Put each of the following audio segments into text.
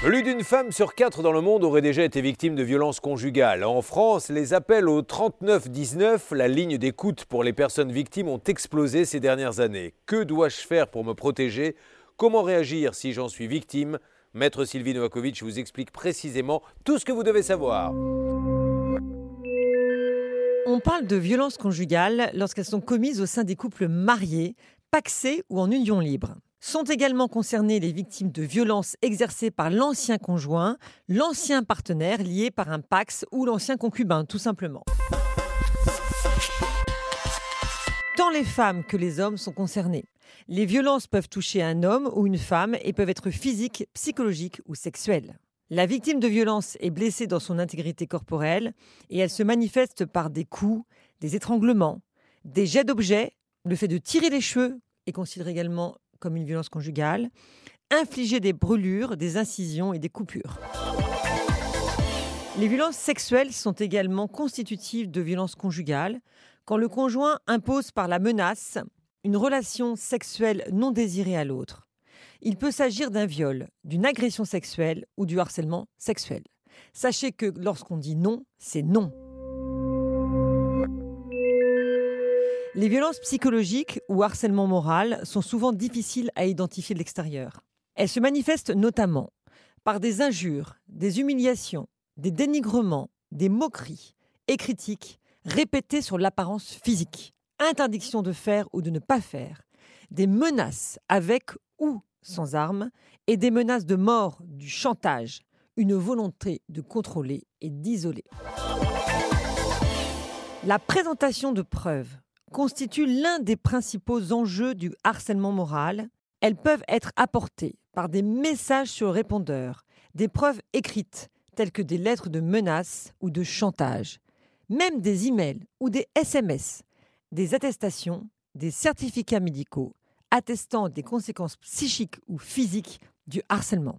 Plus d'une femme sur quatre dans le monde aurait déjà été victime de violences conjugales. En France, les appels au 3919, la ligne d'écoute pour les personnes victimes, ont explosé ces dernières années. Que dois-je faire pour me protéger? Comment réagir si j'en suis victime? Maître Sylvie Novakovic vous explique précisément tout ce que vous devez savoir. On parle de violences conjugales lorsqu'elles sont commises au sein des couples mariés, paxés ou en union libre. Sont également concernées les victimes de violences exercées par l'ancien conjoint, l'ancien partenaire lié par un pax ou l'ancien concubin, tout simplement. Tant les femmes que les hommes sont concernés. Les violences peuvent toucher un homme ou une femme et peuvent être physiques, psychologiques ou sexuelles. La victime de violence est blessée dans son intégrité corporelle et elle se manifeste par des coups, des étranglements, des jets d'objets, le fait de tirer les cheveux est considéré également comme une violence conjugale, infliger des brûlures, des incisions et des coupures. Les violences sexuelles sont également constitutives de violences conjugales quand le conjoint impose par la menace une relation sexuelle non désirée à l'autre. Il peut s'agir d'un viol, d'une agression sexuelle ou du harcèlement sexuel. Sachez que lorsqu'on dit non, c'est non. Les violences psychologiques ou harcèlement moral sont souvent difficiles à identifier de l'extérieur. Elles se manifestent notamment par des injures, des humiliations, des dénigrements, des moqueries et critiques répétées sur l'apparence physique, interdiction de faire ou de ne pas faire, des menaces avec ou sans armes et des menaces de mort, du chantage, une volonté de contrôler et d'isoler. La présentation de preuves constituent l'un des principaux enjeux du harcèlement moral. Elles peuvent être apportées par des messages sur répondeur, des preuves écrites telles que des lettres de menaces ou de chantage, même des emails ou des SMS, des attestations, des certificats médicaux attestant des conséquences psychiques ou physiques du harcèlement.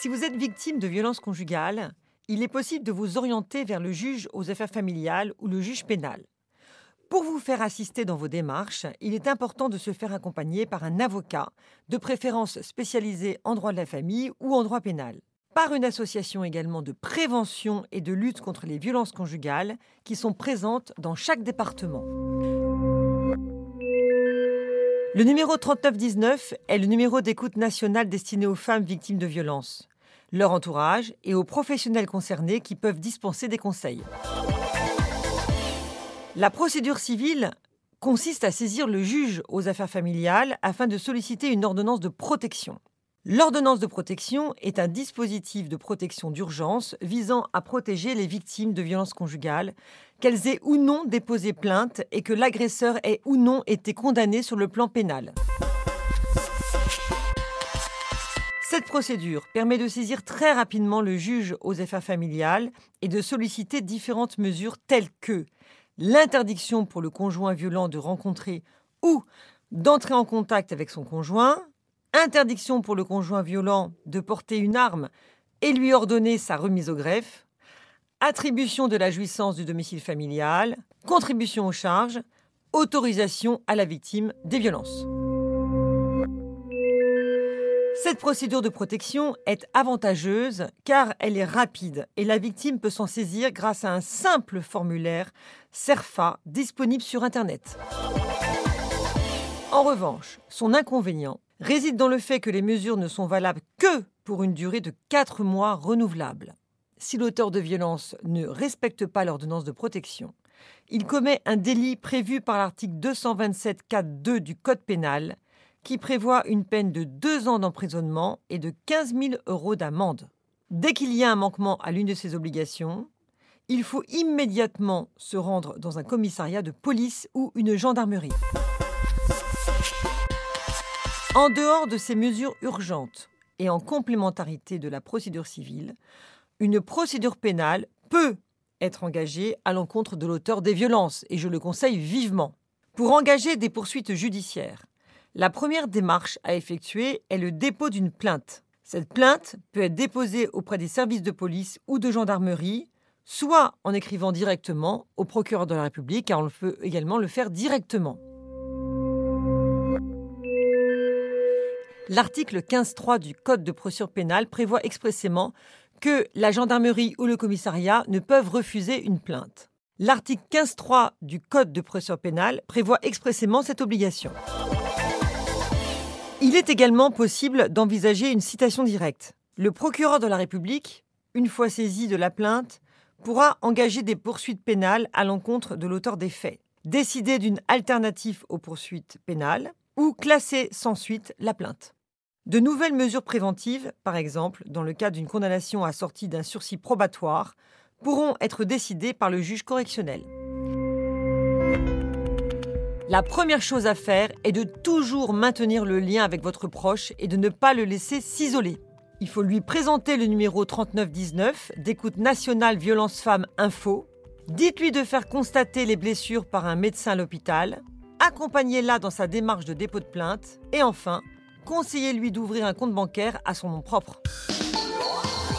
Si vous êtes victime de violences conjugales, il est possible de vous orienter vers le juge aux affaires familiales ou le juge pénal. Pour vous faire assister dans vos démarches, il est important de se faire accompagner par un avocat, de préférence spécialisé en droit de la famille ou en droit pénal, par une association également de prévention et de lutte contre les violences conjugales qui sont présentes dans chaque département. Le numéro 3919 est le numéro d'écoute nationale destiné aux femmes victimes de violences leur entourage et aux professionnels concernés qui peuvent dispenser des conseils. La procédure civile consiste à saisir le juge aux affaires familiales afin de solliciter une ordonnance de protection. L'ordonnance de protection est un dispositif de protection d'urgence visant à protéger les victimes de violences conjugales, qu'elles aient ou non déposé plainte et que l'agresseur ait ou non été condamné sur le plan pénal. Cette procédure permet de saisir très rapidement le juge aux affaires familiales et de solliciter différentes mesures telles que l'interdiction pour le conjoint violent de rencontrer ou d'entrer en contact avec son conjoint, interdiction pour le conjoint violent de porter une arme et lui ordonner sa remise au greffe, attribution de la jouissance du domicile familial, contribution aux charges, autorisation à la victime des violences. Cette procédure de protection est avantageuse car elle est rapide et la victime peut s'en saisir grâce à un simple formulaire CERFA disponible sur Internet. En revanche, son inconvénient réside dans le fait que les mesures ne sont valables que pour une durée de 4 mois renouvelable. Si l'auteur de violence ne respecte pas l'ordonnance de protection, il commet un délit prévu par l'article 227 4.2 du Code pénal qui prévoit une peine de deux ans d'emprisonnement et de 15 000 euros d'amende. Dès qu'il y a un manquement à l'une de ces obligations, il faut immédiatement se rendre dans un commissariat de police ou une gendarmerie. En dehors de ces mesures urgentes et en complémentarité de la procédure civile, une procédure pénale peut être engagée à l'encontre de l'auteur des violences, et je le conseille vivement. Pour engager des poursuites judiciaires, la première démarche à effectuer est le dépôt d'une plainte. Cette plainte peut être déposée auprès des services de police ou de gendarmerie, soit en écrivant directement au procureur de la République, car on peut également le faire directement. L'article 15.3 du Code de procédure pénale prévoit expressément que la gendarmerie ou le commissariat ne peuvent refuser une plainte. L'article 15.3 du Code de procédure pénale prévoit expressément cette obligation. Il est également possible d'envisager une citation directe. Le procureur de la République, une fois saisi de la plainte, pourra engager des poursuites pénales à l'encontre de l'auteur des faits, décider d'une alternative aux poursuites pénales ou classer sans suite la plainte. De nouvelles mesures préventives, par exemple dans le cas d'une condamnation assortie d'un sursis probatoire, pourront être décidées par le juge correctionnel. La première chose à faire est de toujours maintenir le lien avec votre proche et de ne pas le laisser s'isoler. Il faut lui présenter le numéro 3919 d'écoute nationale violence femmes info. Dites-lui de faire constater les blessures par un médecin à l'hôpital. Accompagnez-la dans sa démarche de dépôt de plainte. Et enfin, conseillez-lui d'ouvrir un compte bancaire à son nom propre.